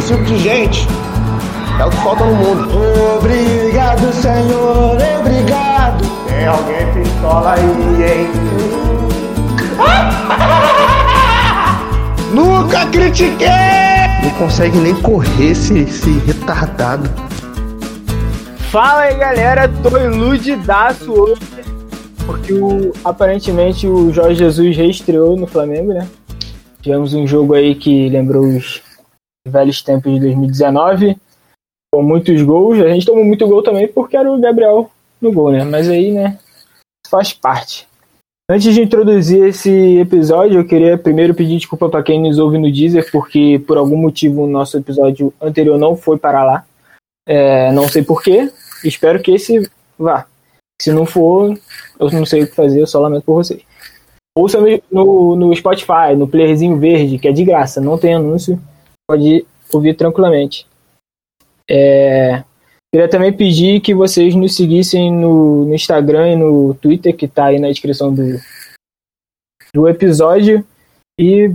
Esse tipo de gente é o que falta no mundo. Obrigado, Senhor, obrigado. Tem alguém pistola aí, hein? Nunca critiquei! Não consegue nem correr esse, esse retardado. Fala aí galera, tô iludidaço hoje, porque o, aparentemente o Jorge Jesus reestreou no Flamengo, né? Tivemos um jogo aí que lembrou os velhos tempos de 2019, com muitos gols. A gente tomou muito gol também porque era o Gabriel no gol, né? Mas aí, né, faz parte. Antes de introduzir esse episódio, eu queria primeiro pedir desculpa para quem nos ouve no Deezer, porque por algum motivo o nosso episódio anterior não foi para lá. É, não sei porquê. Espero que esse vá. Se não for, eu não sei o que fazer, eu só lamento por vocês. Ouça no, no Spotify, no playerzinho verde, que é de graça, não tem anúncio, pode ouvir tranquilamente. É, queria também pedir que vocês nos seguissem no, no Instagram e no Twitter, que está aí na descrição do, do episódio. E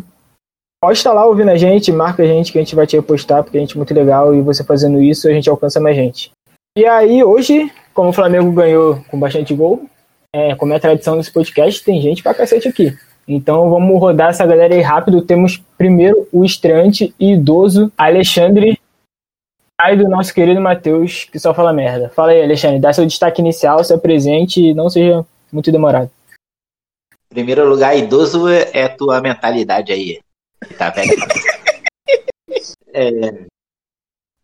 pode estar lá ouvindo a gente, marca a gente que a gente vai te repostar, porque a gente é muito legal e você fazendo isso a gente alcança mais gente. E aí, hoje, como o Flamengo ganhou com bastante gol, é, como é a tradição desse podcast, tem gente pra cacete aqui. Então vamos rodar essa galera aí rápido. Temos primeiro o estreante e idoso Alexandre, pai do nosso querido Matheus, que só fala merda. Fala aí, Alexandre, dá seu destaque inicial, se apresente e não seja muito demorado. Primeiro lugar, idoso é tua mentalidade aí. Tá velha. é,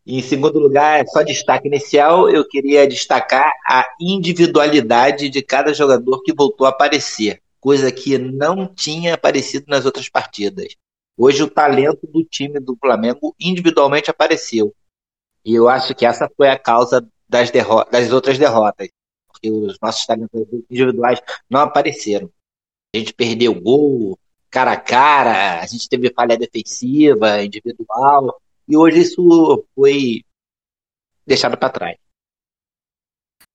em segundo lugar, só destaque inicial, eu queria destacar a individualidade de cada jogador que voltou a aparecer, coisa que não tinha aparecido nas outras partidas. Hoje o talento do time do Flamengo individualmente apareceu. E eu acho que essa foi a causa das, das outras derrotas. Porque os nossos talentos individuais não apareceram. A gente perdeu gol, cara a cara, a gente teve falha defensiva, individual. E hoje isso foi deixado para trás.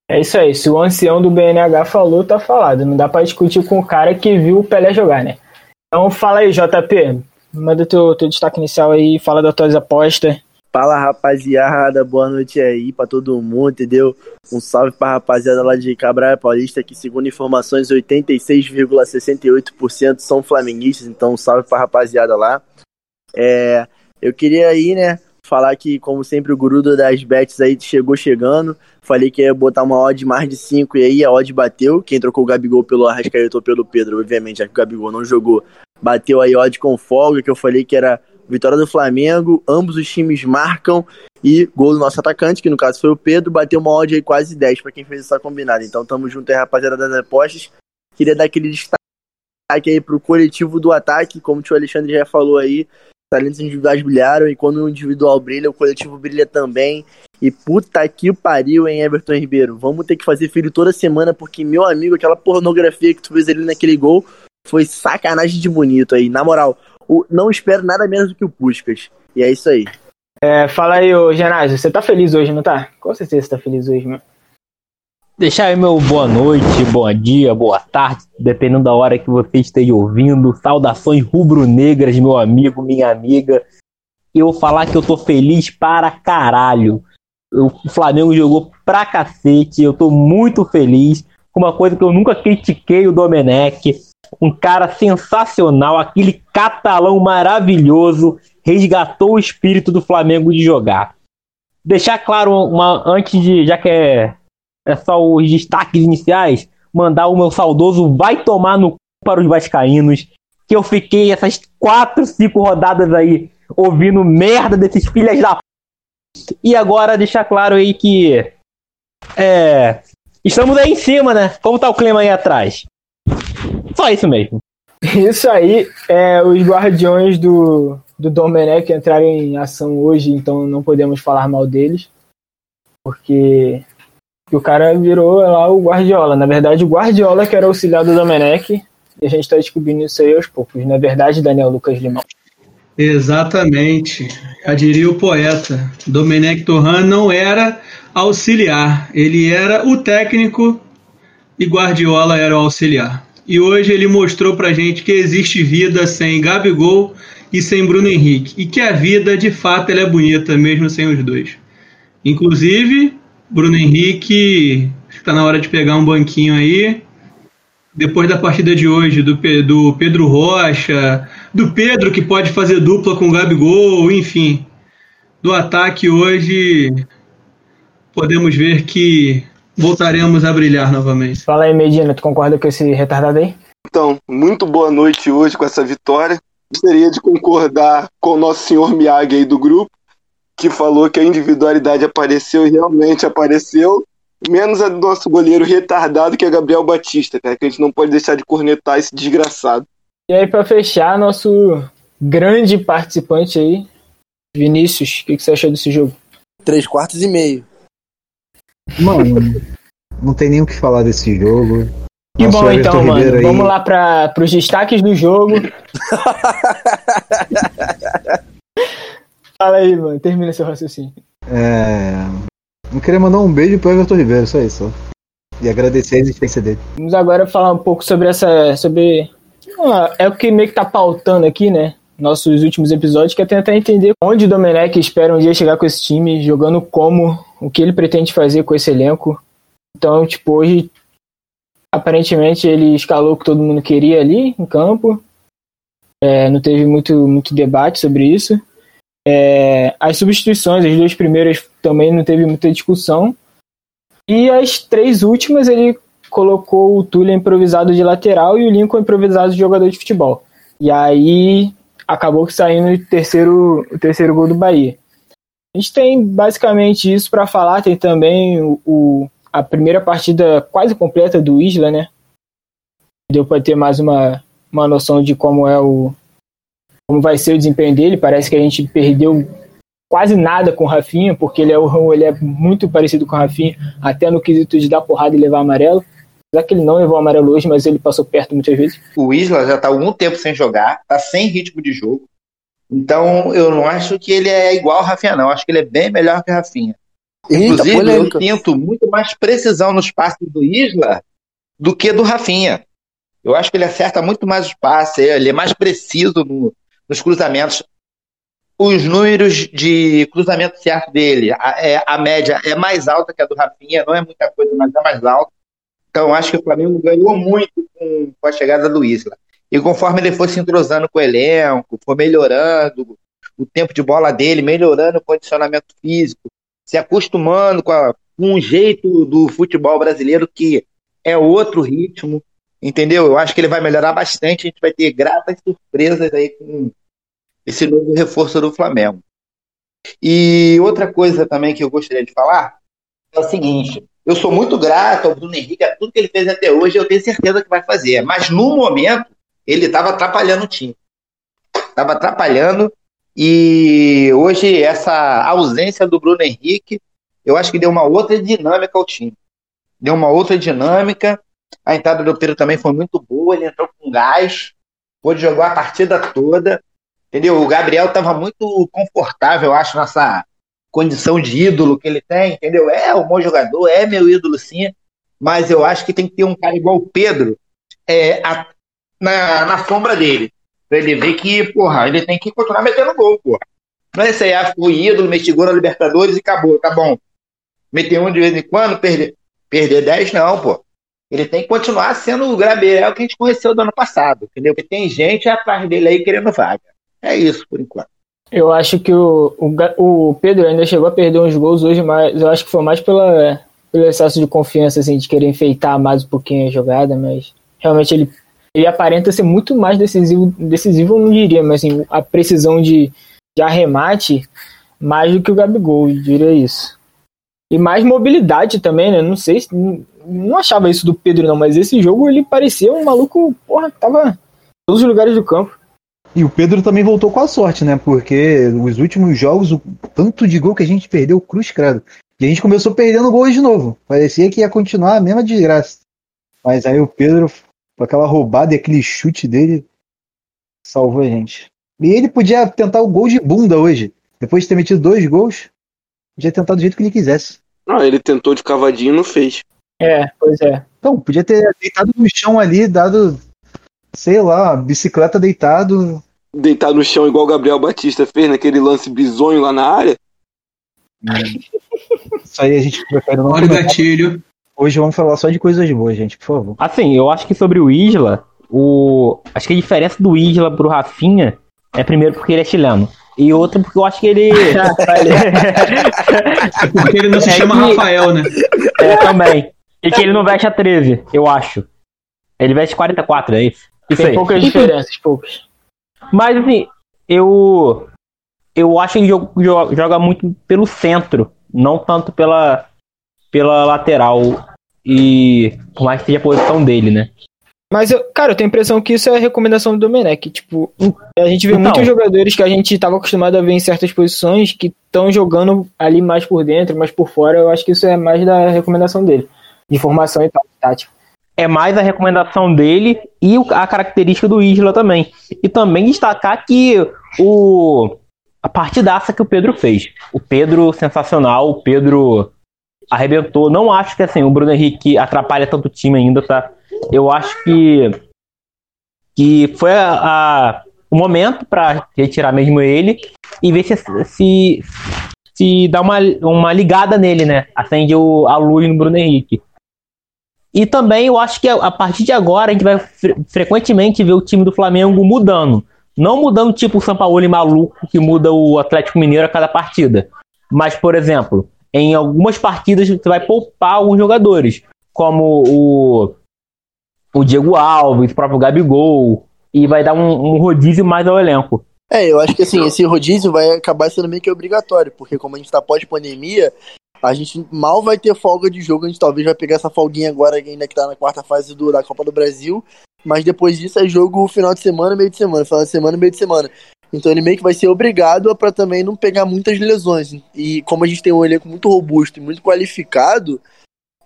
É isso aí. Se o ancião do BNH falou, tá falado. Não dá para discutir com o cara que viu o Pelé jogar, né? Então fala aí, JP. Manda teu, teu destaque inicial aí, fala das tuas apostas. Fala rapaziada, boa noite aí para todo mundo, entendeu? Um salve pra rapaziada lá de Cabral Paulista, que segundo informações, 86,68% são flamenguistas, então um salve pra rapaziada lá. É, eu queria aí, né, falar que, como sempre, o guru das bets aí chegou chegando. Falei que ia botar uma odd mais de 5 e aí a odd bateu. Quem trocou o Gabigol pelo Arrascaeta ou pelo Pedro, obviamente, já que o Gabigol não jogou, bateu aí odd com folga, que eu falei que era vitória do Flamengo, ambos os times marcam e gol do nosso atacante, que no caso foi o Pedro, bateu uma odd aí quase 10 para quem fez essa combinada. Então tamo junto aí, rapaziada das apostas. Queria dar aquele destaque aí pro coletivo do ataque, como o tio Alexandre já falou aí, talentos individuais brilharam e quando o individual brilha, o coletivo brilha também. E puta que pariu, hein, Everton Ribeiro. Vamos ter que fazer filho toda semana, porque, meu amigo, aquela pornografia que tu fez ali naquele gol foi sacanagem de bonito aí. Na moral, o, não espero nada menos do que o Puskas. E é isso aí. É, fala aí, ô Genásio, você tá feliz hoje, não tá? Com certeza você tá feliz hoje, mano. Deixar aí meu boa noite, bom dia, boa tarde, dependendo da hora que você esteja ouvindo. Saudações rubro-negras, meu amigo, minha amiga. Eu falar que eu tô feliz para caralho. O Flamengo jogou pra cacete, eu tô muito feliz. Uma coisa que eu nunca critiquei o Domenech. Um cara sensacional, aquele catalão maravilhoso, resgatou o espírito do Flamengo de jogar. Deixar claro uma antes de, já que é é só os destaques iniciais, mandar o meu saudoso vai tomar no cu para os vascaínos, que eu fiquei essas quatro, cinco rodadas aí ouvindo merda desses filhas da e agora deixar claro aí que é, estamos aí em cima, né? Como tá o clima aí atrás? Só isso mesmo. Isso aí, é, os guardiões do, do Domenech entraram em ação hoje, então não podemos falar mal deles, porque o cara virou lá o Guardiola. Na verdade, o Guardiola que era auxiliar do Domenech, e a gente está descobrindo isso aí aos poucos. Na é verdade, Daniel Lucas Limão. Exatamente. Já diria o poeta. Domenech Torran não era auxiliar, ele era o técnico e Guardiola era o auxiliar. E hoje ele mostrou pra gente que existe vida sem Gabigol e sem Bruno Henrique. E que a vida, de fato, ela é bonita, mesmo sem os dois. Inclusive, Bruno Henrique está na hora de pegar um banquinho aí. Depois da partida de hoje, do, do Pedro Rocha, do Pedro que pode fazer dupla com o Gabigol, enfim. Do ataque hoje, podemos ver que voltaremos a brilhar novamente. Fala aí, Medina, tu concorda com esse retardado aí? Então, muito boa noite hoje com essa vitória. Gostaria de concordar com o nosso senhor Miyagi aí do grupo, que falou que a individualidade apareceu e realmente apareceu, menos a do nosso goleiro retardado, que é Gabriel Batista, cara, que a gente não pode deixar de cornetar esse desgraçado. E aí, pra fechar, nosso grande participante aí, Vinícius, o que, que você achou desse jogo? Três quartos e meio. Mano, não tem nem o que falar desse jogo. Que Nosso bom Everton então, mano. Ribeiro aí- Vamos lá para os destaques do jogo. Fala aí, mano. Termina seu raciocínio. É. Eu queria mandar um beijo pro Everton Ribeiro, só isso. E agradecer a existência dele. Vamos agora falar um pouco sobre essa. sobre. É o que meio que tá pautando aqui, né? Nossos últimos episódios, que é tentar entender onde o Domenech espera um dia chegar com esse time, jogando como, o que ele pretende fazer com esse elenco. Então, tipo, hoje, aparentemente, ele escalou o que todo mundo queria ali em campo. É, não teve muito, muito debate sobre isso. É, as substituições, as duas primeiras também não teve muita discussão. E as três últimas ele colocou o Túlio improvisado de lateral e o Lincoln improvisado de jogador de futebol. E aí acabou saindo o terceiro, o terceiro gol do Bahia. A gente tem basicamente isso para falar. Tem também o, o- a primeira partida quase completa do Isla, né? Deu para ter mais uma, uma noção de como é o como vai ser o desempenho dele. Parece que a gente perdeu quase nada com o Rafinha, porque ele é, o- ele é muito parecido com o Rafinha, até no quesito de dar porrada e levar amarelo. Apesar que ele não levou amarelo hoje, mas ele passou perto muitas vezes. O Isla já tá há algum tempo sem jogar, tá sem ritmo de jogo. Então, eu não acho que ele é igual ao Rafinha, não. Acho que ele é bem melhor que o Rafinha. Eita, Inclusive, eu polêmica. sinto muito mais precisão nos passes do Isla do que do Rafinha. Eu acho que ele acerta muito mais os passes, ele é mais preciso no- nos cruzamentos. Os números de cruzamento certo dele, a, é- a média é mais alta que a do Rafinha, não é muita coisa, mas é mais alta. Então, acho que o Flamengo ganhou muito com, com a chegada do Isla. E conforme ele foi se entrosando com o elenco, foi melhorando o tempo de bola dele, melhorando o condicionamento físico, se acostumando com, a- com um jeito do futebol brasileiro que é outro ritmo, entendeu? Eu acho que ele vai melhorar bastante, a gente vai ter gratas surpresas aí com esse novo reforço do Flamengo. E outra coisa também que eu gostaria de falar é o seguinte, eu sou muito grato ao Bruno Henrique, a tudo que ele fez até hoje, eu tenho certeza que vai fazer, mas no momento ele estava atrapalhando o time. Estava atrapalhando e hoje essa ausência do Bruno Henrique, eu acho que deu uma outra dinâmica ao time. Deu uma outra dinâmica. A entrada do Pedro também foi muito boa, ele entrou com gás, pôde jogar a partida toda. Entendeu? O Gabriel estava muito confortável, eu acho, nessa condição de ídolo que ele tem, entendeu? É um bom jogador, é meu ídolo sim, mas eu acho que tem que ter um cara igual o Pedro é, a- na, na sombra dele. Pra ele ver que, porra, ele tem que continuar metendo gol, porra. Não é isso aí, ah, foi ídolo, meti gol na Libertadores e acabou, tá bom. Meter um de vez em quando, perder, perder 10, não, pô. Ele tem que continuar sendo o Gabriel que a gente conheceu do ano passado, entendeu? Porque tem gente atrás dele aí querendo vaga. É isso, por enquanto. Eu acho que o, o, o Pedro ainda chegou a perder uns gols hoje, mas eu acho que foi mais pela, pelo excesso de confiança, assim, de querer enfeitar mais um pouquinho a jogada, mas realmente ele, ele aparenta ser muito mais decisivo, decisivo eu não diria, mas assim, a precisão de, de arremate mais do que o Gabigol, diria isso. E mais mobilidade também, né? Não sei se. Não, achava isso do Pedro, não, mas esse jogo ele parecia um maluco, porra, tava em todos os lugares do campo. E o Pedro também voltou com a sorte, né? Porque os últimos jogos, o tanto de gol que a gente perdeu, cruz credo. E a gente começou perdendo gols de novo. Parecia que ia continuar a mesma desgraça. Mas aí o Pedro, com aquela roubada e aquele chute dele, salvou a gente. E ele podia tentar o gol de bunda hoje. Depois de ter metido dois gols, podia tentar do jeito que ele quisesse. Não, ele tentou de cavadinho e não fez. É, pois é. Então, podia ter deitado no chão ali, dado, sei lá, bicicleta deitado. deitar no chão igual o Gabriel Batista fez naquele lance bizonho lá na área. Isso aí a gente prefere não Olha o gatilho. Hoje vamos falar só de coisas boas, gente, por favor. Assim, eu acho que sobre o Isla, o... acho que a diferença do Isla pro Rafinha é primeiro porque ele é chileno. E outra porque eu acho que ele. É porque ele não se É chama que- Rafael, né? é, também. E que ele não veste a 13, eu acho. Ele veste 44, é isso? Isso Tem aí. poucas diferenças, poucas. Mas assim, eu. Eu acho que ele jo- jo- joga muito pelo centro, não tanto pela, pela lateral. E. Por mais que seja a posição dele, né? Mas, eu, cara, eu tenho a impressão que isso é a recomendação do Domenech. Tipo, a gente vê Então. muitos jogadores que a gente estava acostumado a ver em certas posições que estão jogando ali mais por dentro, mais por fora. Eu acho que isso é mais da recomendação dele. De formação e tal, tática. é mais a recomendação dele e a característica do Isla também. E também destacar que o a partidaça que o Pedro fez. O Pedro sensacional, o Pedro arrebentou. Não acho que assim, o Bruno Henrique atrapalha tanto o time ainda, tá? Eu acho que que foi a, a- o momento para retirar mesmo ele e ver se se, se dá uma, uma ligada nele, né? Acende o, a luz no Bruno Henrique. E também eu acho que a, a partir de agora a gente vai fre- frequentemente ver o time do Flamengo mudando. Não mudando tipo o Sampaoli maluco que muda o Atlético Mineiro a cada partida. Mas, por exemplo, em algumas partidas você vai poupar alguns jogadores, como o, o Diego Alves, o próprio Gabigol, e vai dar um, um rodízio mais ao elenco. É, eu acho que assim, esse rodízio vai acabar sendo meio que obrigatório, porque como a gente tá pós-pandemia, a gente mal vai ter folga de jogo, a gente talvez vai pegar essa folguinha agora, ainda que tá na quarta fase do, da Copa do Brasil, mas depois disso é jogo final de semana, meio de semana, final de semana, meio de semana. Então ele meio que vai ser obrigado para também não pegar muitas lesões. E como a gente tem um elenco muito robusto e muito qualificado,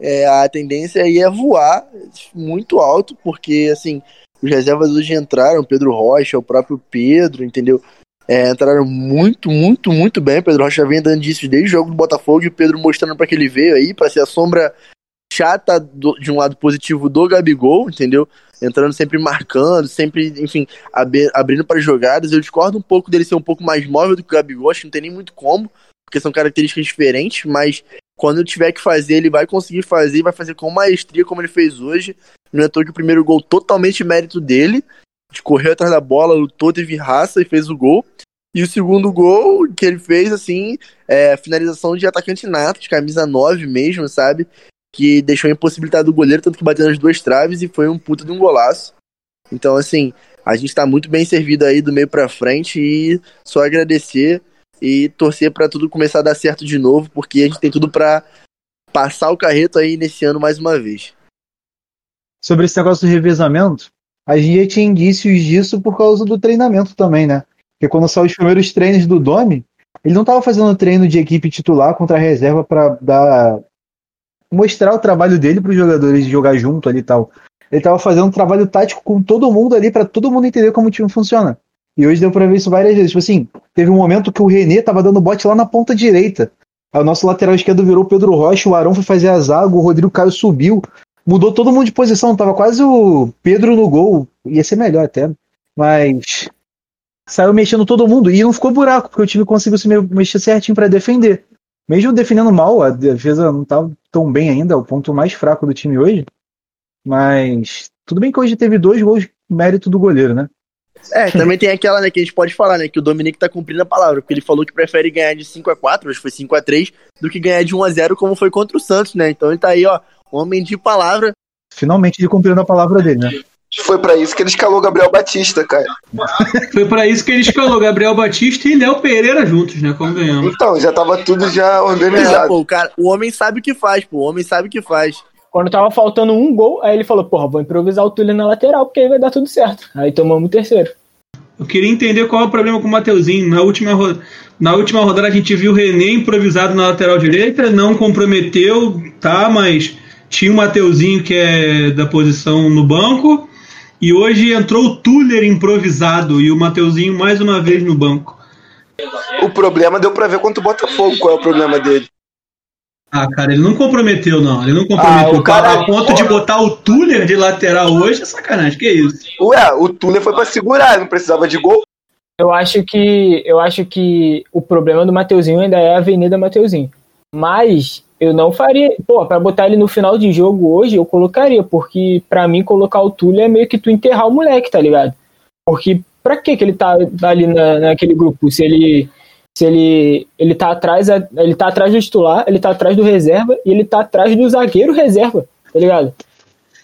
é, a tendência aí é voar muito alto, porque assim, os reservas hoje entraram, Pedro Rocha, o próprio Pedro, entendeu? É, entraram muito, muito, muito bem. Pedro Rocha vem dando disso desde o jogo do Botafogo e o Pedro mostrando para que ele veio aí, para ser a sombra chata do- de um lado positivo do Gabigol, entendeu? Entrando sempre marcando, sempre, enfim, abe- abrindo para jogadas. Eu discordo um pouco dele ser um pouco mais móvel do que o Gabigol, acho que não tem nem muito como, porque são características diferentes, mas quando tiver que fazer, ele vai conseguir fazer e vai fazer com maestria, como ele fez hoje. Não é à toa que o primeiro gol totalmente mérito dele, de correr atrás da bola, lutou, teve raça e fez o gol. E o segundo gol que ele fez, assim, é finalização de atacante nato, de camisa 9 mesmo, sabe? Que deixou impossibilitado o goleiro, tanto que bateu nas duas traves e foi um puta de um golaço. Então, assim, a gente tá muito bem servido aí do meio pra frente e só agradecer e torcer pra tudo começar a dar certo de novo, porque a gente tem tudo pra passar o carreto aí nesse ano mais uma vez. Sobre esse negócio do revezamento, a gente tinha indícios disso por causa do treinamento também, né? Porque quando saiu os primeiros treinos do Domi, ele não estava fazendo treino de equipe titular contra a reserva para dar mostrar o trabalho dele para os jogadores jogar junto ali e tal. Ele estava fazendo um trabalho tático com todo mundo ali para todo mundo entender como o time funciona. E hoje deu para ver isso várias vezes. Tipo assim, teve um momento que o René tava dando bote lá na ponta direita. Aí o nosso lateral esquerdo virou Pedro Rocha, o Arão foi fazer a zaga, o Rodrigo Caio subiu. Mudou todo mundo de posição, tava quase o Pedro no gol. Ia ser melhor até. Mas saiu mexendo todo mundo e não ficou buraco, porque o time conseguiu se me- mexer certinho para defender. Mesmo defendendo mal, a defesa não tá tão bem ainda, é o ponto mais fraco do time hoje. Mas tudo bem que hoje teve dois gols mérito do goleiro, né? É, também tem aquela, né, que a gente pode falar, né, que o Dominique tá cumprindo a palavra, porque ele falou que prefere ganhar de 5 a 4 hoje foi 5 a 3 do que ganhar de 1 a 0 como foi contra o Santos, né? Então ele tá aí, ó, homem de palavra. Finalmente ele cumprindo a palavra dele, né? Foi pra isso que ele escalou Gabriel Batista, cara. Foi pra isso que ele escalou Gabriel Batista e Léo Pereira juntos, né? Como ganhamos. Então, já tava tudo já É, organizado. pô, o cara, o homem sabe o que faz, pô, o homem sabe o que faz. Quando tava faltando um gol, aí ele falou, porra, vou improvisar o Túlio na lateral, porque aí vai dar tudo certo. Aí tomamos o terceiro. Eu queria entender qual é o problema com o Mateuzinho. Na última, ro- na última rodada a gente viu o René improvisado na lateral direita, não comprometeu, tá, mas tinha o Mateuzinho que é da posição no banco. E hoje entrou o Tuller improvisado e o Mateuzinho mais uma vez no banco. O problema deu pra ver contra o Botafogo qual é o problema dele. Ah, cara, ele não comprometeu, não. Ele não comprometeu. Ah, o cara- a ponto de botar o Tuller de lateral hoje é sacanagem. Que isso? Ué, o Túnel foi pra segurar, ele não precisava de gol. Eu acho que eu acho que o problema do Mateuzinho ainda é a Avenida Mateuzinho. Mas eu não faria, pô, para botar ele no final de jogo hoje, eu colocaria, porque para mim colocar o Túlio é meio que tu enterrar o moleque, tá ligado? Porque pra que que ele tá ali na, naquele grupo se ele se ele ele tá atrás ele tá atrás do titular, ele tá atrás do reserva e ele tá atrás do zagueiro reserva, tá ligado?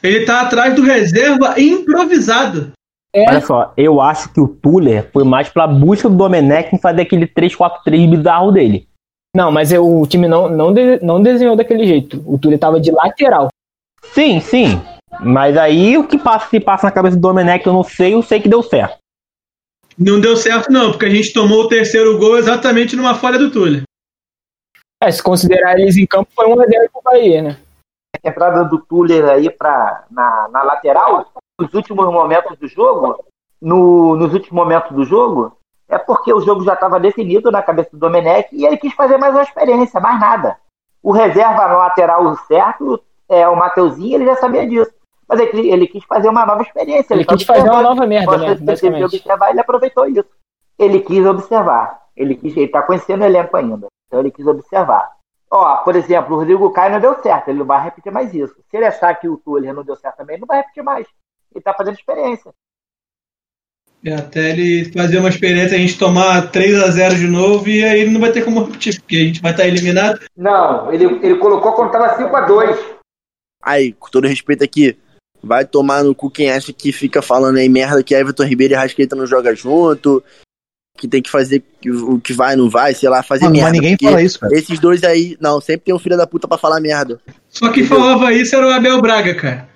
Ele tá atrás do reserva improvisado. É, Olha só, eu acho que o Tuller foi mais pela busca do Domenech em fazer aquele 3-4-3 bizarro dele. não, mas eu- o time não não, de- não desenhou daquele jeito. O Túlio tava de lateral. Sim, sim. Mas aí o que passa, se passa na cabeça do Domenech eu não sei, eu sei que deu certo. Não deu certo, não, porque a gente tomou o terceiro gol exatamente numa falha do Túlio. É, se considerar eles em campo, foi 1x0 pro Bahia, né? A entrada do Tuller aí pra, na, na lateral, nos últimos momentos do jogo, no- nos últimos momentos do jogo, é porque o jogo já estava definido na cabeça do Domenech e ele quis fazer mais uma experiência, mais nada. O reserva no lateral certo é o Mateuzinho, ele já sabia disso. Mas ele, ele quis fazer uma nova experiência. Ele tá quis fazer uma nova merda, né? ele teve Basicamente. que observar, ele aproveitou isso. Ele quis observar. Ele quis, ele tá conhecendo o elenco ainda. Então ele quis observar. Ó, por exemplo, o Rodrigo Caio não deu certo, ele não vai repetir mais isso. Se ele achar que o Tuller não deu certo também, ele não vai repetir mais. Ele tá fazendo experiência. É, até ele fazer uma experiência, a gente tomar 3 a 0 de novo e aí ele não vai ter como repetir, porque a gente vai estar eliminado. Não, ele, ele colocou quando tava 5x2. Aí, com todo respeito aqui, vai tomar no cu quem acha que fica falando aí merda que Everton Ribeiro e Rascaeta não jogam junto, que tem que fazer o que vai, não vai, sei lá, fazer Mano, merda. mas ninguém fala isso, cara. Esses dois aí, não, sempre tem um filho da puta pra falar merda. Só que falava isso era o Abel Braga, cara.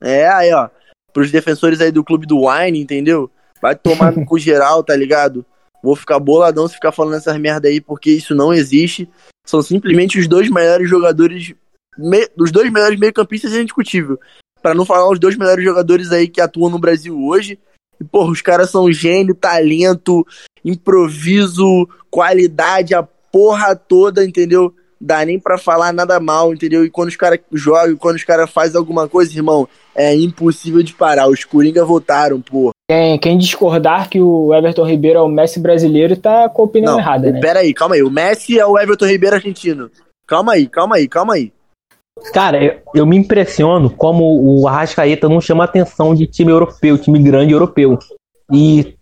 É, aí, ó, pros defensores aí do clube do Wine, entendeu? Vai tomar no cu geral, tá ligado? Vou ficar boladão se ficar falando essas merda aí, porque isso não existe. São simplesmente os dois melhores jogadores, me, os dois melhores meio-campistas é indiscutível. Pra não falar os dois melhores jogadores aí que atuam no Brasil hoje. E, porra, os caras são gênio, talento, improviso, qualidade, a porra toda, entendeu? Dá nem pra falar nada mal, entendeu? E quando os caras jogam, quando os caras fazem alguma coisa, irmão, é impossível de parar. Os Coringa voltaram, pô. Quem, quem discordar que o Everton Ribeiro é o Messi brasileiro tá com a opinião Não, errada, né? pera aí, calma aí. O Messi é o Everton Ribeiro argentino. Calma aí, calma aí, calma aí. Cara, eu, eu me impressiono como o Arrascaeta não chama atenção de time europeu, time grande europeu. E,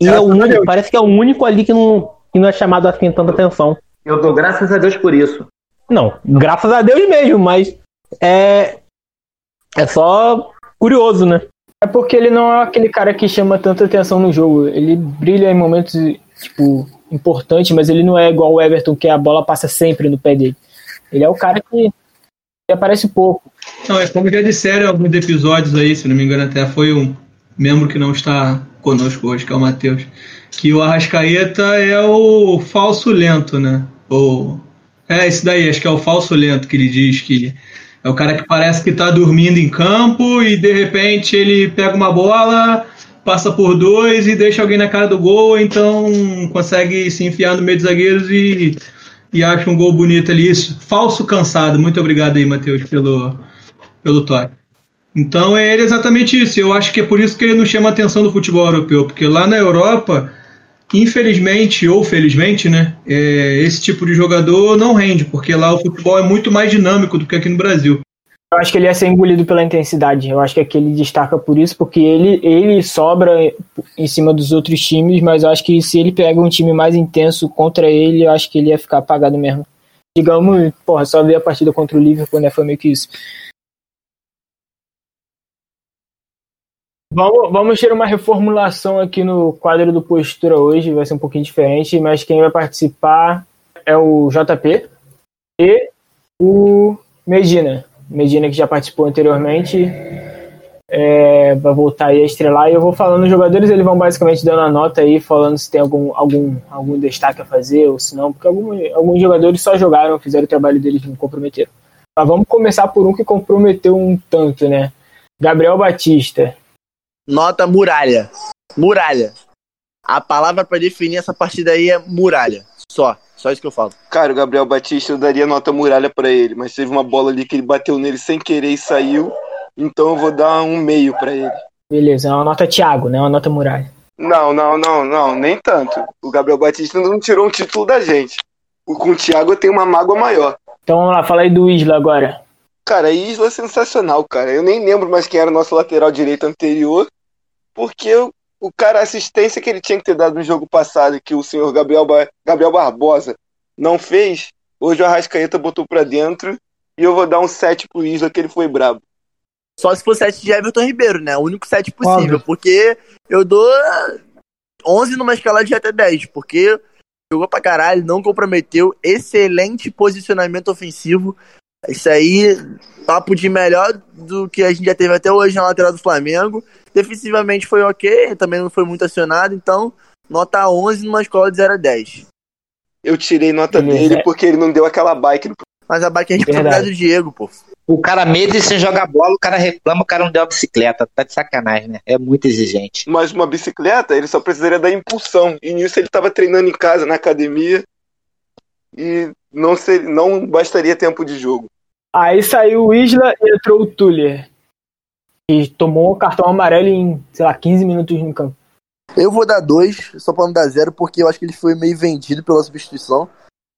e é o único, parece que é o único ali que não, que não é chamado assim tanta atenção. Eu dou graças a Deus por isso. Não, graças a Deus mesmo, mas é. É só curioso, né? É porque ele não é aquele cara que chama tanta atenção no jogo. Ele brilha em momentos, tipo, importantes, mas ele não é igual o Everton, que a bola passa sempre no pé dele. Ele é o cara que, que aparece pouco. Não, é como já disseram alguns episódios aí, se não me engano, até foi um membro que não está conosco hoje, que é o Matheus, que o Arrascaeta é o falso lento, né? O... É esse daí, acho que é o falso lento que ele diz que é o cara que parece que tá dormindo em campo e de repente ele pega uma bola, passa por dois e deixa alguém na cara do gol, então consegue se enfiar no meio dos zagueiros e, e acha um gol bonito ali. Isso, falso cansado. Muito obrigado aí, Matheus, pelo, pelo toque. Então é exatamente isso. Eu acho que é por isso que ele não chama a atenção do futebol europeu, porque lá na Europa, infelizmente ou felizmente, né, é, esse tipo de jogador não rende, porque lá o futebol é muito mais dinâmico do que aqui no Brasil. Eu acho que ele ia ser engolido pela intensidade. Eu acho que aqui ele destaca por isso, porque ele, ele sobra em cima dos outros times, mas eu acho que se ele pega um time mais intenso contra ele, eu acho que ele ia ficar apagado mesmo. Digamos, porra, só ver a partida contra o Liverpool, né? Foi meio que isso. Vamos, vamos ter uma reformulação aqui no quadro do Postura hoje, vai ser um pouquinho diferente, mas quem vai participar é o JP e o Medina. Medina que já participou anteriormente, é, vai voltar aí a estrelar e eu vou falando os jogadores, eles vão basicamente dando a nota aí, falando se tem algum, algum, algum destaque a fazer ou se não, porque algum, alguns jogadores só jogaram, fizeram o trabalho deles não comprometeram. Mas vamos começar por um que comprometeu um tanto, né? Gabriel Batista. Nota muralha. Muralha. A palavra pra definir essa partida aí é muralha. Só. Só isso que eu falo. Cara, o Gabriel Batista eu daria nota muralha pra ele, mas teve uma bola ali que ele bateu nele sem querer e saiu. Então eu vou dar um meio pra ele. Beleza, é uma nota Thiago, né? Uma nota muralha. Não, não, não, não, nem tanto. O Gabriel Batista não tirou um título da gente. O com o Thiago tem uma mágoa maior. Então vamos lá, fala aí do Isla agora. Cara, a Isla é sensacional, cara. Eu nem lembro mais quem era o nosso lateral direito anterior, porque o, o cara, a assistência que ele tinha que ter dado no jogo passado, que o senhor Gabriel, Ba- Gabriel Barbosa não fez, hoje o Arrascaeta botou pra dentro e eu vou dar um 7 pro Isla, que ele foi brabo. Só se for 7 de Everton Ribeiro, né? O único 7 possível. Óbvio. Porque eu dou 11 numa escala de até 10. Porque jogou pra caralho, não comprometeu. Excelente posicionamento ofensivo. Isso aí, papo de melhor do que a gente já teve até hoje na lateral do Flamengo. Defensivamente foi ok, também não foi muito acionado. Então, nota 11 numa escola de 0 a 10. Eu tirei nota Beleza. dele porque ele não deu aquela bike no Mas a bike é responsabilidade do Diego, pô. O cara mesmo sem jogar bola, o cara reclama, o cara não deu a bicicleta. Tá de sacanagem, né? É muito exigente. Mas uma bicicleta, ele só precisaria da impulsão. E nisso ele estava treinando em casa, na academia. E não, ser, não bastaria tempo de jogo. Aí saiu o Isla e entrou o Tuller. E tomou o cartão amarelo em, sei lá, 15 minutos no campo. Eu vou dar dois, só pra não dar zero, porque eu acho que ele foi meio vendido pela substituição.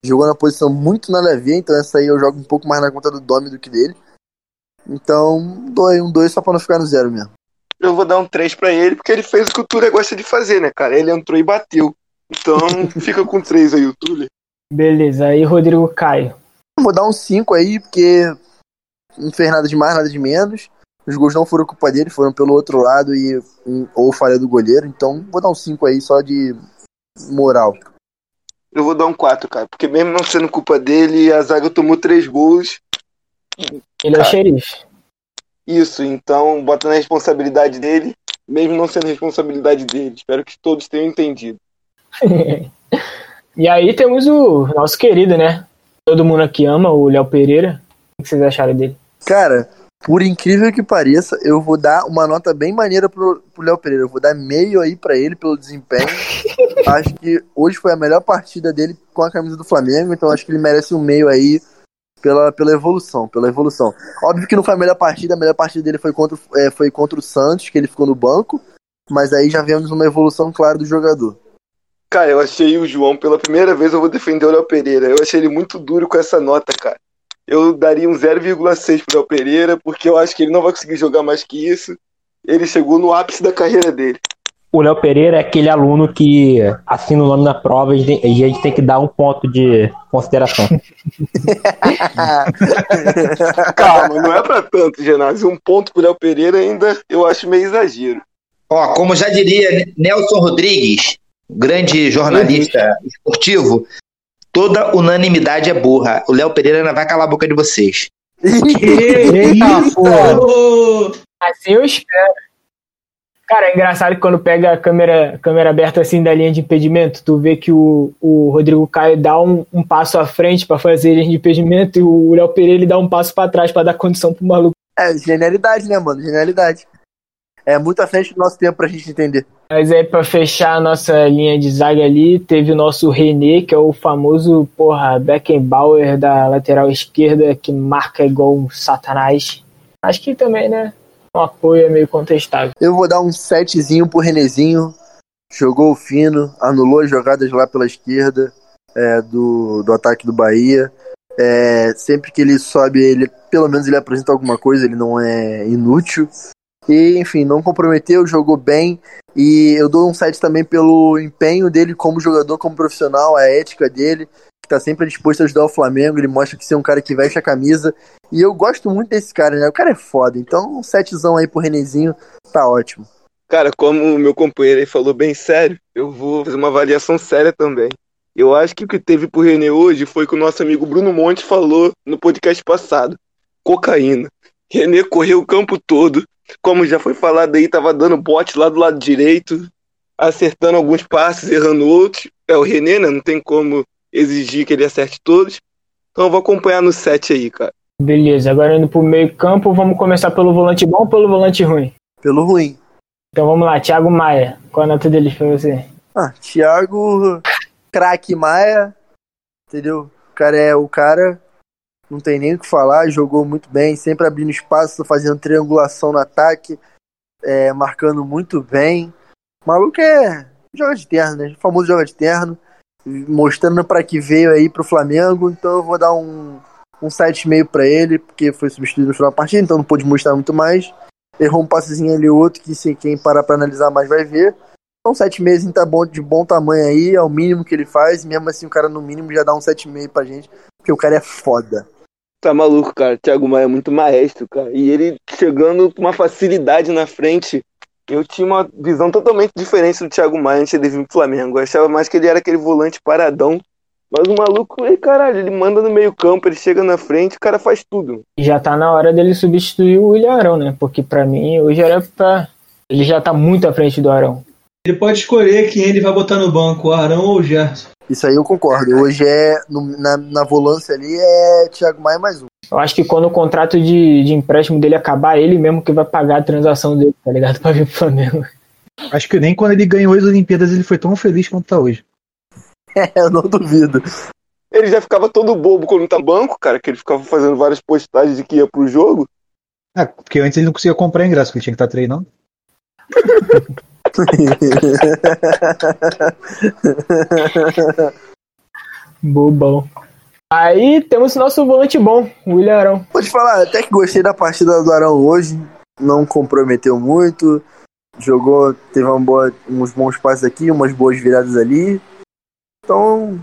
Jogou na posição muito nada a ver, então essa aí eu jogo um pouco mais na conta do Domi do que dele. Então, dois, um dois só pra não ficar no zero mesmo. Eu vou dar um 3 pra ele, porque ele fez o que o Tuller gosta de fazer, né, cara? Ele entrou e bateu. Então, fica com 3 aí, o Tuller. Beleza, aí Rodrigo Caio. Vou dar um 5 aí, porque não fez nada de mais, nada de menos. Os gols não foram culpa dele, foram pelo outro lado e um- ou falha do goleiro. Então, vou dar um 5 aí só de moral. Eu vou dar um 4, cara. Porque mesmo não sendo culpa dele, a zaga tomou 3 gols. Ele é o xerife. Isso, então bota na responsabilidade dele, mesmo não sendo responsabilidade dele. Espero que todos tenham entendido. e aí temos o nosso querido, né? Todo mundo aqui ama, o Léo Pereira. O que vocês acharam dele? Cara, por incrível que pareça, eu vou dar uma nota bem maneira pro pro Léo Pereira. Eu vou dar meio aí pra ele pelo desempenho. acho que hoje foi a melhor partida dele com a camisa do Flamengo, então acho que ele merece um meio aí pela, pela evolução, pela evolução. Óbvio que não foi a melhor partida, a melhor partida dele foi contra, é, foi contra o Santos, que ele ficou no banco, mas aí já vemos uma evolução clara do jogador. Cara, eu achei o João, pela primeira vez eu vou defender o Léo Pereira. Eu achei ele muito duro com essa nota, cara. Eu daria um 0,6 pro Léo Pereira, porque eu acho que ele não vai conseguir jogar mais que isso. Ele chegou no ápice da carreira dele. O Léo Pereira é aquele aluno que assina o nome na prova e a gente- tem que dar um ponto de consideração. Calma, não é pra tanto, Genásio. Um ponto pro Léo Pereira ainda eu acho meio exagero. Ó, como já diria Nelson Rodrigues, grande jornalista esportivo, toda unanimidade é burra. O Léo Pereira não vai calar a boca de vocês. Eita, porra. Assim eu espero. Cara, é engraçado que quando pega a câmera, câmera aberta assim da linha de impedimento, tu vê que o, o Rodrigo Caio dá um, um passo à frente pra fazer a linha de impedimento e o Léo Pereira ele dá um passo pra trás pra dar condição pro maluco. É, genialidade, né, mano? Genialidade. É muito à frente do nosso tempo pra gente entender. Mas aí, pra fechar a nossa linha de zaga ali, teve o nosso René, que é o famoso, porra, Beckenbauer da lateral esquerda, que marca igual um satanás. Acho que também, né? Um apoio é meio contestável. Eu vou dar um setzinho pro Renezinho. Jogou fino, anulou as jogadas lá pela esquerda é, do, do ataque do Bahia. É, sempre que ele sobe, ele pelo menos ele apresenta alguma coisa, ele não é inútil. E, enfim, não comprometeu, jogou bem. E eu dou um 7 também pelo empenho dele como jogador, como profissional, a ética dele, que tá sempre disposto a ajudar o Flamengo. Ele mostra que ser um cara que veste a camisa. E eu gosto muito desse cara, né? O cara é foda. Então, um setzão aí pro Renezinho tá ótimo. Cara, como o meu companheiro aí falou bem sério, eu vou fazer uma avaliação séria também. Eu acho que o que teve pro René hoje foi que o nosso amigo Bruno Monte falou no podcast passado. Cocaína. René correu o campo todo. Como já foi falado aí, tava dando bote lá do lado direito, acertando alguns passes, errando outros. É o René, né? Não tem como exigir que ele acerte todos. Então eu vou acompanhar no set aí, cara. Beleza, agora indo pro meio campo, vamos começar pelo volante bom ou pelo volante ruim? Pelo ruim. Então vamos lá, Thiago Maia. Qual a nota dele pra você? Ah, Thiago, craque Maia, entendeu? O cara é o cara, não tem nem o que falar, jogou muito bem, sempre abrindo espaço, fazendo triangulação no ataque, é, marcando muito bem. O maluco é. joga de terno, né? O famoso joga de terno. Mostrando pra que veio aí pro Flamengo. Então eu vou dar um, um 7,5 pra ele, porque foi substituído no final da partida, então não pôde mostrar muito mais. Errou um passezinho ali outro, que se quem parar pra analisar mais vai ver. Então, sete meses tá bom, de bom tamanho aí, é o mínimo que ele faz. Mesmo assim, o cara no mínimo já dá um 7,5 pra gente, porque o cara é foda. Tá maluco, cara. Thiago Maia é muito maestro, cara. E ele chegando com uma facilidade na frente. Eu tinha uma visão totalmente diferente do Thiago Maia antes de vir pro Flamengo. Eu achava mais que ele era aquele volante paradão. Mas o maluco, ele, caralho, ele manda no meio campo, ele chega na frente, o cara faz tudo. Já tá na hora dele substituir o William Arão, né? Porque pra mim, hoje era pra... Ele já tá muito à frente do Arão. Ele pode escolher quem ele vai botar no banco, o Arão ou o Gerson. Isso aí eu concordo. Hoje é, no- na, na volância ali, é Thiago Maia mais um. Eu acho que quando o contrato de, de empréstimo dele acabar, ele mesmo que vai pagar a transação dele, tá ligado? Pra vir pro Flamengo. Acho que nem quando ele ganhou as Olimpíadas ele foi tão feliz quanto tá hoje. É, eu não duvido. Ele já ficava todo bobo quando tá no banco, cara, que ele ficava fazendo várias postagens de que ia pro jogo. Ah, porque antes ele não conseguia comprar ingresso, porque ele tinha que estar treinando. Bobão. Aí temos nosso volante bom, William Arão. Te falar, até que gostei da partida do Arão hoje. Não comprometeu muito. Jogou, teve uma boa, uns bons passes aqui, umas boas viradas ali. Então,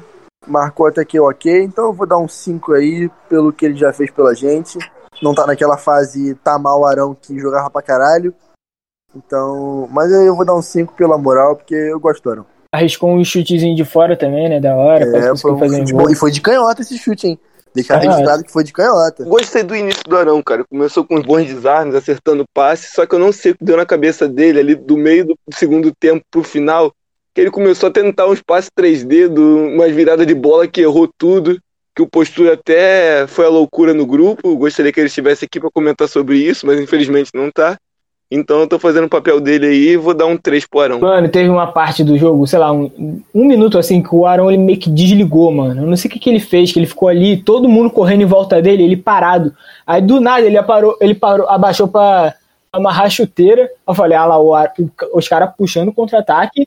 marcou até que ok. Então eu vou dar um 5 aí, pelo que ele já fez pela gente. Não tá naquela fase tá mal Arão que jogava pra caralho. Então, mas aí eu vou dar um 5 pela moral, porque eu gosto do Arão. Arriscou um chutezinho de fora também, né? Da hora. É, foi um fazer chute bom. E foi de canhota esse chute, hein? Deixar Canhota. registrado que foi de canhota. Gostei do início do Arão, cara. Começou com os bons desarmes, acertando passe, só que eu não sei o que deu na cabeça dele ali do meio do segundo tempo pro final, que ele começou a tentar uns passes 3D, do, umas viradas de bola que errou tudo, que o postura até foi a loucura no grupo. Gostaria que ele estivesse aqui pra comentar sobre isso, mas infelizmente não tá. Então eu tô fazendo o papel dele aí e vou dar um 3 pro Arão. Mano, teve uma parte do jogo, sei lá, um, um minuto assim, que o Arão ele meio que desligou, mano. Eu não sei o que, que ele fez, que ele ficou ali, todo mundo correndo em volta dele, ele parado. Aí do nada ele parou, ele parou, abaixou pra amarrar a chuteira. Eu falei, ah lá, o os caras puxando o contra-ataque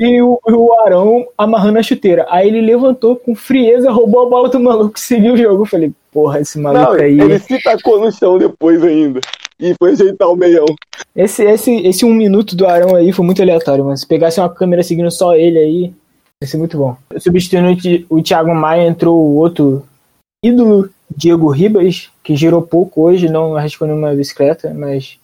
e o, o Arão amarrando a chuteira. Aí ele levantou com frieza, roubou a bola do maluco e seguiu o jogo. Eu falei, porra, esse maluco Não, aí. ele se tacou no chão depois ainda. E foi ajeitar o meião. Esse, esse, esse um minuto do Arão aí foi muito aleatório, mas se pegasse uma câmera seguindo só ele aí, ia ser muito bom. Substituindo o Thi- o Thiago Maia, entrou o outro ídolo, Diego Ribas, que girou pouco hoje, não arriscou nenhuma bicicleta, mas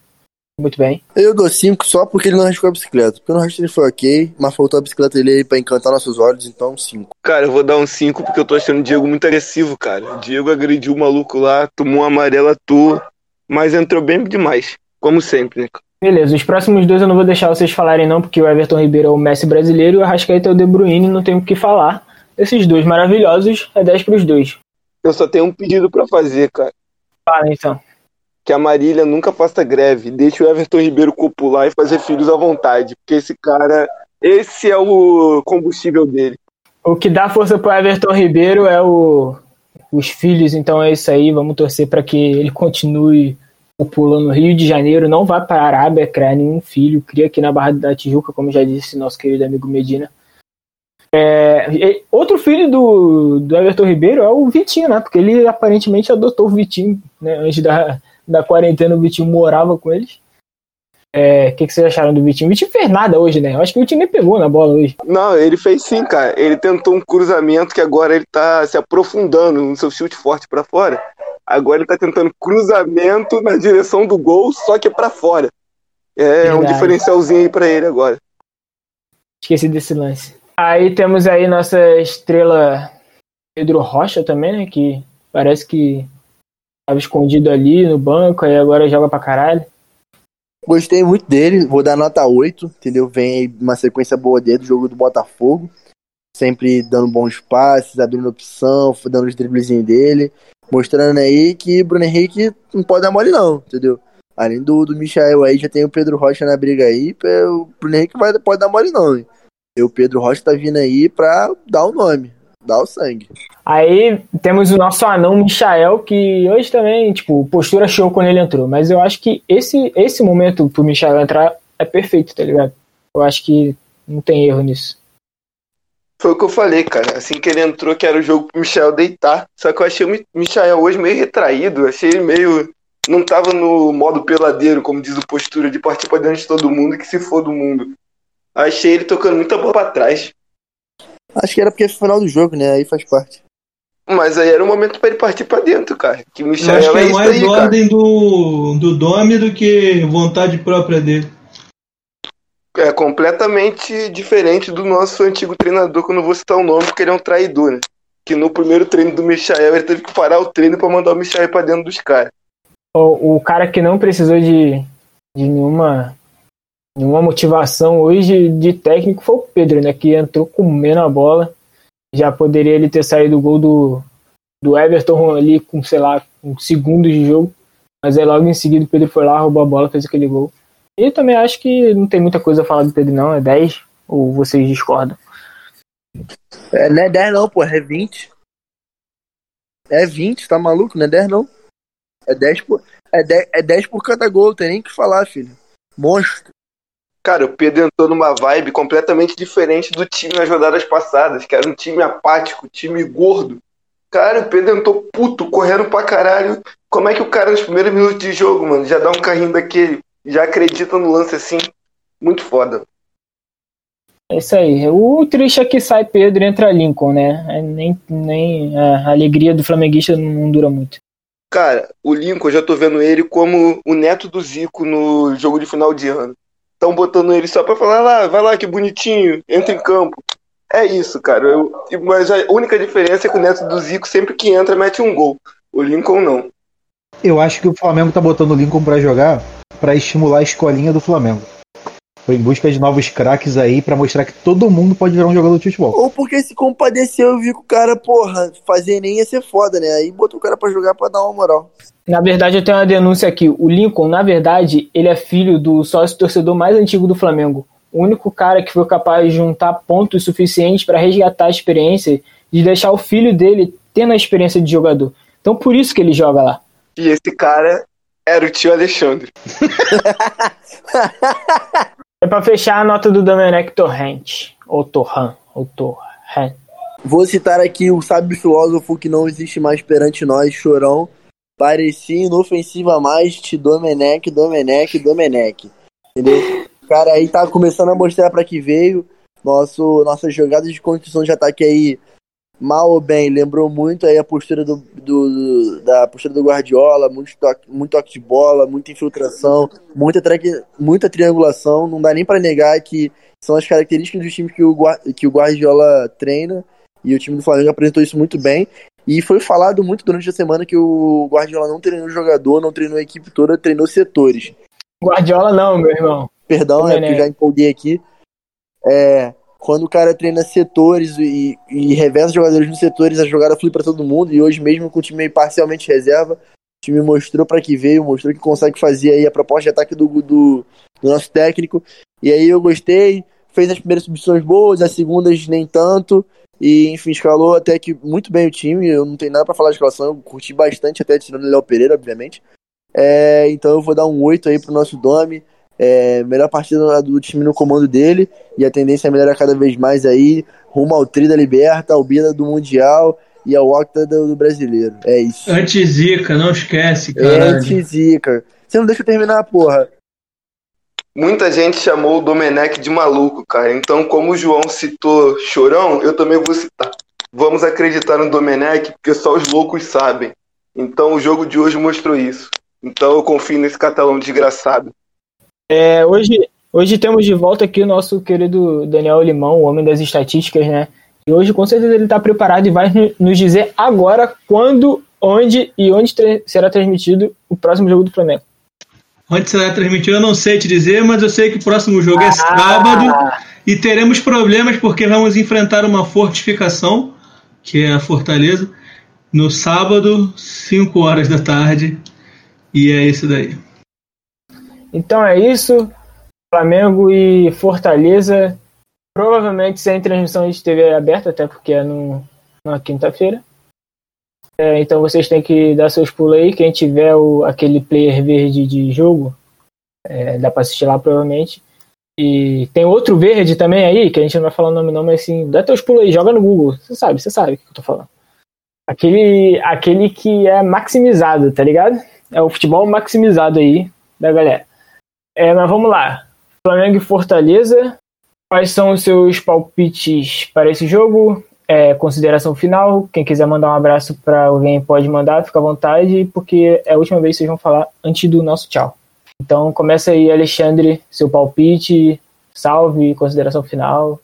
muito bem. Eu dou 5 só porque ele não arriscou a bicicleta. Porque no resto ele foi ok, mas faltou a bicicleta dele aí pra encantar nossos olhos, então 5. Cara, eu vou dar um 5 porque eu tô achando o Diego muito agressivo, cara. O Diego agrediu o maluco lá, tomou um amarelo à toa, mas entrou bem demais. Como sempre, né? Beleza, os próximos dois eu não vou deixar vocês falarem não, porque o Everton Ribeiro é o Messi brasileiro e o Arrascaeta é o De Bruyne, não tem o que falar. Esses dois maravilhosos, é 10 pros dois. Eu só tenho um pedido pra fazer, cara. Fala então. Que a Marília nunca faça greve. Deixe o Everton Ribeiro copular e fazer filhos à vontade. Porque esse cara, esse é o combustível dele. O que dá força pro Everton Ribeiro é o, os filhos, então é isso aí. Vamos torcer para que ele continue pulando no Rio de Janeiro, não vá para a Arábia criar nenhum filho, cria aqui na Barra da Tijuca, como já disse nosso querido amigo Medina. É, outro filho do, do Everton Ribeiro é o Vitinho, né? Porque ele aparentemente adotou o Vitinho, né? Antes da, da quarentena, o Vitinho morava com eles. É, O que, que vocês acharam do Vitinho? O Vitinho fez nada hoje, né? Eu acho que o Vitinho nem pegou na bola hoje. Não, ele fez sim, cara. Ele tentou um cruzamento que agora ele tá se aprofundando no seu chute forte pra fora. Agora ele tá tentando cruzamento na direção do gol, só que pra fora. É um Verdade. diferencialzinho aí pra ele agora. Esqueci desse lance. Aí temos aí nossa estrela Pedro Rocha também, né? Que parece que tava escondido ali no banco, aí agora joga pra caralho. Gostei muito dele, vou dar nota 8, entendeu? Vem uma sequência boa dele do jogo do Botafogo. Sempre dando bons passes, abrindo opção, dando os driblezinhos dele. Mostrando aí que Bruno Henrique não pode dar mole não, entendeu? Além do, do Michael aí, já tem o Pedro Rocha na briga aí. O Bruno Henrique vai, pode dar mole não. hein? E o Pedro Rocha tá vindo aí pra dar o nome, dar o sangue. Aí temos o nosso anão Michael, que hoje também, tipo, postura show quando ele entrou. Mas eu acho que esse, esse momento pro Michael entrar é perfeito, tá ligado? eu acho que não tem erro nisso. Foi o que eu falei, cara. Assim que ele entrou, que era o jogo pro Michel deitar. Só que eu achei o Mi- Michael hoje meio retraído. Achei ele meio. Não tava no modo peladeiro, como diz o postura, de partir pra dentro de todo mundo e que se for do mundo. Achei ele tocando muita bola pra trás. Acho que era porque é final do jogo, né? Aí faz parte. Mas aí era o momento pra ele partir pra dentro, cara. Que o Eu Michel acho que é é mais aí, cara. ordem do, do Domi do que vontade própria dele. É completamente diferente do nosso antigo treinador, que eu não vou citar o nome, porque ele é um traidor, né? Que no primeiro treino do Michael, ele teve que parar o treino pra mandar o Michael pra dentro dos caras. O, o cara que não precisou de, de nenhuma, nenhuma motivação hoje de técnico foi o Pedro, né? Que entrou comendo a bola. Já poderia ele ter saído o gol do, do Everton ali com, sei lá, com segundos de jogo. Mas aí logo em seguida o Pedro foi lá, roubou a bola, fez aquele gol. E também acho que não tem muita coisa a falar do Pedro, não. É 10? Ou vocês discordam? É, não é 10 não, pô, é 20. É 20, tá maluco? Não é 10 não. É 10 por, é 10, é 10 por cada gol, tem nem o que falar, filho. Monstro. Cara, o Pedro entrou numa vibe completamente diferente do time nas rodadas passadas, que era um time apático, time gordo. Cara, o Pedro entrou puto, correndo pra caralho. Como é que o cara nos primeiros minutos de jogo, mano, já dá um carrinho daquele, já acredita no lance assim? Muito foda. É isso aí. O triste é que sai Pedro e entra Lincoln, né? Nem, nem a alegria do flamenguista não dura muito. Cara, o Lincoln, eu já tô vendo ele como o neto do Zico no jogo de final de ano. Estão botando ele só pra falar, lá, vai lá, que bonitinho, entra em campo. É isso, cara. Eu- mas a única diferença é que o neto do Zico, sempre que entra, mete um gol. O Lincoln não. Eu acho que o Flamengo tá botando o Lincoln pra jogar pra estimular a escolinha do Flamengo. Foi em busca de novos craques aí pra mostrar que todo mundo pode virar um jogador de futebol. Ou porque se compadeceu e viu que o cara, porra, fazer nem ia ser foda, né? Aí botou o cara pra jogar pra dar uma moral. Na verdade, eu tenho uma denúncia aqui. O Lincoln, na verdade, ele é filho do sócio torcedor mais antigo do Flamengo. O único cara que foi capaz de juntar pontos suficientes para resgatar a experiência de deixar o filho dele tendo a experiência de jogador. Então, por isso que ele joga lá. E esse cara era o tio Alexandre. É para fechar a nota do Domenech Torrent. Ou Torran. Ou Torrent. Vou citar aqui o sábio filósofo que não existe mais perante nós, chorão. Parecia inofensiva mais, te Domenech, Domenech, Domenech. Entendeu? O cara aí tá começando a mostrar pra que veio. Nosso, nossa jogada de construção de ataque aí, mal ou bem, lembrou muito aí a postura do, do- da postura do Guardiola, muito toque, muito toque de bola, muita infiltração, muita, traque- muita triangulação. Não dá nem pra negar que são as características dos times que o, que o Guardiola treina. E o time do Flamengo apresentou isso muito bem. E foi falado muito durante a semana que o Guardiola não treinou jogador, não treinou a equipe toda, treinou setores. Guardiola não, meu irmão. Perdão, é Domenech. porque já empolguei aqui. É, quando o cara treina setores e, e reveza jogadores nos setores, a jogada flui pra todo mundo. E hoje, mesmo com o time parcialmente reserva, o time mostrou pra que veio, mostrou que consegue fazer aí a proposta de ataque do, do, do nosso técnico. E aí eu gostei, fez as primeiras substituições boas, as segundas nem tanto. E, enfim, escalou até que muito bem o time. Eu não tenho nada pra falar de escalação, eu curti bastante, até tirando o Léo Pereira, obviamente. É, então eu vou dar um 8 aí pro nosso Domi. É, melhor partida do time no comando dele. E a tendência é melhorar cada vez mais aí. Rumo ao Tri da Liberta, ao Bida do Mundial e ao Octa do, do Brasileiro. É isso. Anti-Zica, não esquece, caralho. Anti-zica. Você não deixa eu terminar, porra. Muita gente chamou o Domenech de maluco, cara. Então, como o João citou Chorão, eu também vou citar. Vamos acreditar no Domenech, porque só os loucos sabem. Então, o jogo de hoje mostrou isso. Então, eu confio nesse catalão desgraçado. É, hoje, hoje temos de volta aqui o nosso querido Daniel Limão, o homem das estatísticas, né? E hoje, com certeza, ele está preparado e vai no- nos dizer agora quando, onde e onde será transmitido o próximo jogo do Flamengo. Onde será transmitido, eu não sei te dizer, mas eu sei que o próximo jogo é sábado e teremos problemas porque vamos enfrentar uma fortificação, que é a Fortaleza, no sábado, 5 horas da tarde. E é isso daí. Então é isso. Flamengo e Fortaleza. Provavelmente sem transmissão de TV aberta, até porque é no, na quinta-feira. É, então vocês têm que dar seus pulos aí. Quem tiver o, aquele player verde de jogo, é, dá pra assistir lá provavelmente. E tem outro verde também aí, que a gente não vai falar o nome não, mas assim, dá teus pulos aí, joga no Google. Você sabe, você sabe o que eu tô falando. Aquele, aquele que é maximizado, tá ligado? É o futebol maximizado aí da galera. É, mas vamos lá. Flamengo e Fortaleza. Quais são os seus palpites para esse jogo? É, consideração final. Quem quiser mandar um abraço para alguém pode mandar, fica à vontade, porque é a última vez que vocês vão falar antes do nosso tchau. Então começa aí, Alexandre, seu palpite, salve, consideração final.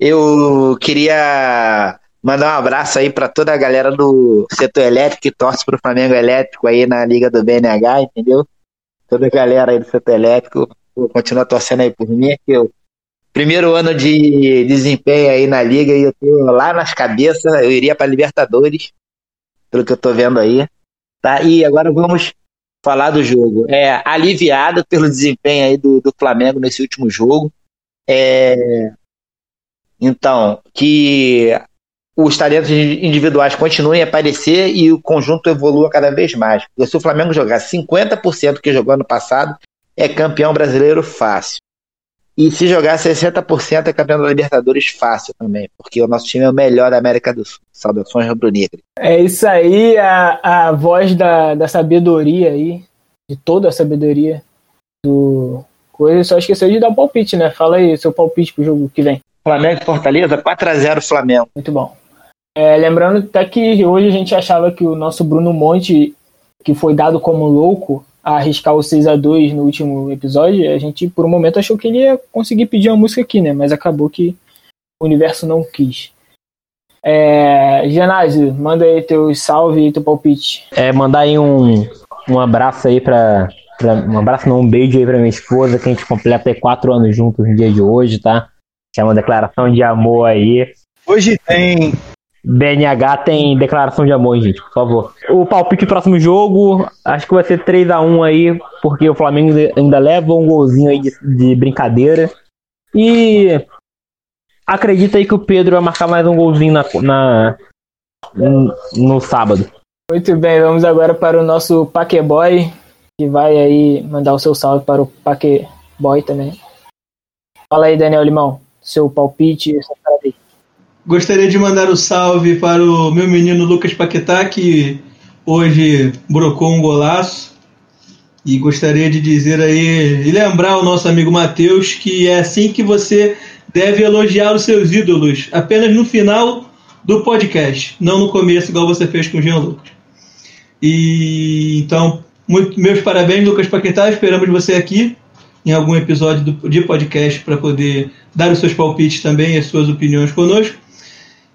Eu queria mandar um abraço aí para toda a galera do setor elétrico que torce pro Flamengo Elétrico aí na Liga do BNH, entendeu? Toda a galera aí do setor elétrico continua torcendo aí por mim, que eu primeiro ano de desempenho aí na liga e eu tô lá nas cabeças, eu iria para Libertadores, pelo que eu tô vendo aí. Tá? E agora vamos falar do jogo. É aliviado pelo desempenho aí do, do Flamengo nesse último jogo. É, então, que os talentos individuais continuem a aparecer e o conjunto evolua cada vez mais. Porque se o Flamengo jogar 50% que jogou ano passado, é campeão brasileiro fácil. E se jogar 60% é campeão da Libertadores fácil também, porque o nosso time é o melhor da América do Sul. Saudações rubro-negras. É isso aí, a, a voz da, da sabedoria aí, de toda a sabedoria do coisa. Só esqueceu de dar o palpite, né? Fala aí seu palpite pro jogo que vem. Flamengo e Fortaleza, 4x0 Flamengo. Muito bom. É, lembrando até que hoje a gente achava que o nosso Bruno Monte, que foi dado como louco, a arriscar o 6 a 2 no último episódio, a gente por um momento achou que ele ia conseguir pedir uma música aqui, né? Mas acabou que o universo não quis. É, Genásio, manda aí teu salve e teu palpite. É, mandar aí um, um abraço aí pra, pra, Um abraço, não, um beijo aí pra minha esposa, que a gente completa aí quatro anos juntos no dia de hoje, tá? Que é uma declaração de amor aí. Hoje tem BNH tem declaração de amor, gente, por favor. O palpite do próximo jogo, acho que vai ser 3 a 1 aí, porque o Flamengo ainda leva um golzinho aí de, de brincadeira. E acredita aí que o Pedro vai marcar mais um golzinho na, na no, sábado. Muito bem, vamos agora para o nosso Paqueboy, que vai aí mandar o seu salve para o Paqueboy também. Fala aí, Daniel Limão, seu palpite, essa parada aí. Gostaria de mandar o um salve para o meu menino Lucas Paquetá, que hoje brocou um golaço. E gostaria de dizer aí, e lembrar o nosso amigo Matheus, que é assim que você deve elogiar os seus ídolos, apenas no final do podcast, não no começo, igual você fez com o Jean Lucas. E então, muito, meus parabéns, Lucas Paquetá. Esperamos você aqui em algum episódio do, de podcast para poder dar os seus palpites também as suas opiniões conosco.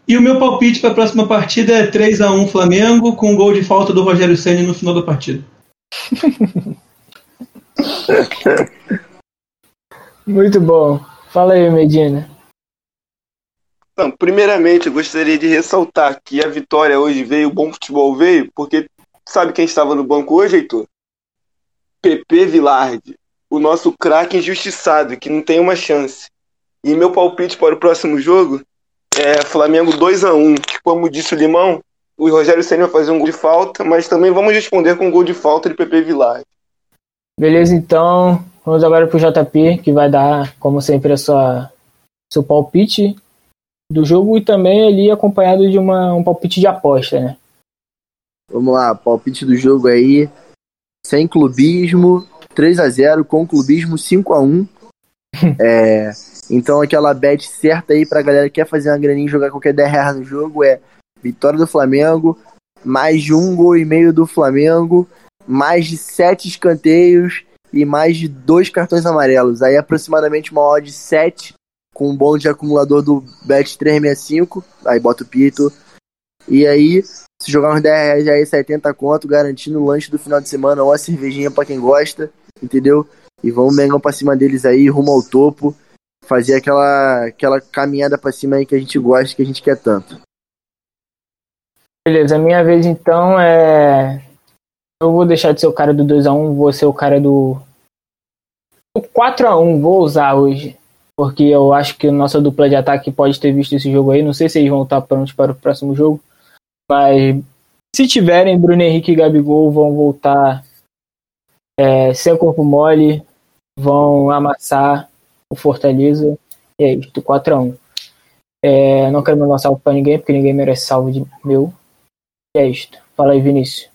E o meu palpite para a próxima partida é 3 a 1 Flamengo, com um gol de falta do Rogério Senna no final da partida. Muito bom. Fala aí, Medina. Então, primeiramente, eu gostaria de ressaltar que a vitória hoje veio, o bom futebol veio, porque sabe quem estava no banco hoje, Heitor? PP Vilardi, o nosso craque injustiçado, que não tem uma chance. E meu palpite para o próximo jogo é Flamengo 2 a 1 que como disse o Limão, o Rogério Senna vai fazer um gol de falta, mas também vamos responder com um gol de falta de PP Vilar. Beleza, então. Vamos agora pro JP, que vai dar, como sempre, a sua seu palpite do jogo e também ali acompanhado de uma, um palpite de aposta, né? Vamos lá, palpite do jogo aí, sem clubismo, 3 a 0 com clubismo 5 a 1 é, então aquela bet certa aí pra galera que quer fazer uma graninha e jogar qualquer 10 reais no jogo é vitória do Flamengo, mais de um gol e meio do Flamengo, mais de sete escanteios e mais de dois cartões amarelos. Aí aproximadamente uma odd 7 com um bônus de acumulador do Bet 365, aí bota o pito. E aí, se jogar uns 10 reais aí, 70 conto, garantindo o lanche do final de semana ou a cervejinha para quem gosta, entendeu? E vamos mengão pra cima deles aí, rumo ao topo fazer aquela, aquela caminhada para cima aí que a gente gosta, que a gente quer tanto. Beleza, a minha vez então é. Eu vou deixar de ser o cara do 2x1, vou ser o cara do. O 4x1 vou usar hoje. Porque eu acho que a nossa dupla de ataque pode ter visto esse jogo aí. Não sei se eles vão estar prontos para o próximo jogo. Mas se tiverem, Bruno Henrique e Gabigol vão voltar é, sem corpo mole, vão amassar o Fortaleza. E é isto, 4x1. É, não quero mandar salve pra ninguém, porque ninguém merece salve de meu. E é isto. Fala aí, Vinícius.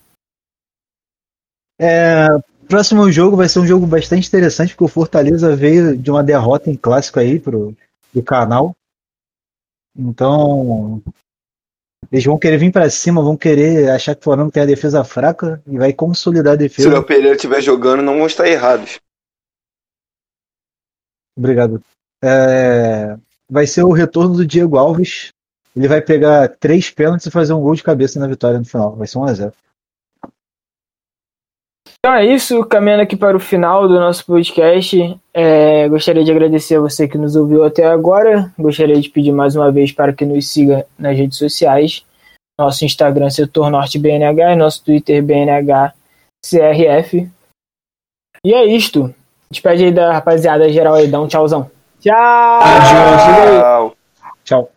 É, próximo jogo vai ser um jogo bastante interessante, porque o Fortaleza veio de uma derrota em clássico aí pro, pro canal. Então, eles vão querer vir pra cima, vão querer achar que o Flamengo tem a defesa fraca e vai consolidar a Se o defesa. Léo Pereira estiver jogando, não vão estar errados. Obrigado. É, vai ser o retorno do Diego Alves. Ele vai pegar três pênaltis e fazer um gol de cabeça na vitória no final. Vai ser 1x0. Então é isso, caminhando aqui para o final do nosso podcast. É, gostaria de agradecer a você que nos ouviu até agora. Gostaria de pedir mais uma vez para que nos siga nas redes sociais. Nosso Instagram Setor Norte BNH e nosso Twitter BNH CRF. E é isto. Despede aí da rapaziada geral aí, dá um tchauzão. Tchau! Tchau. Tchau.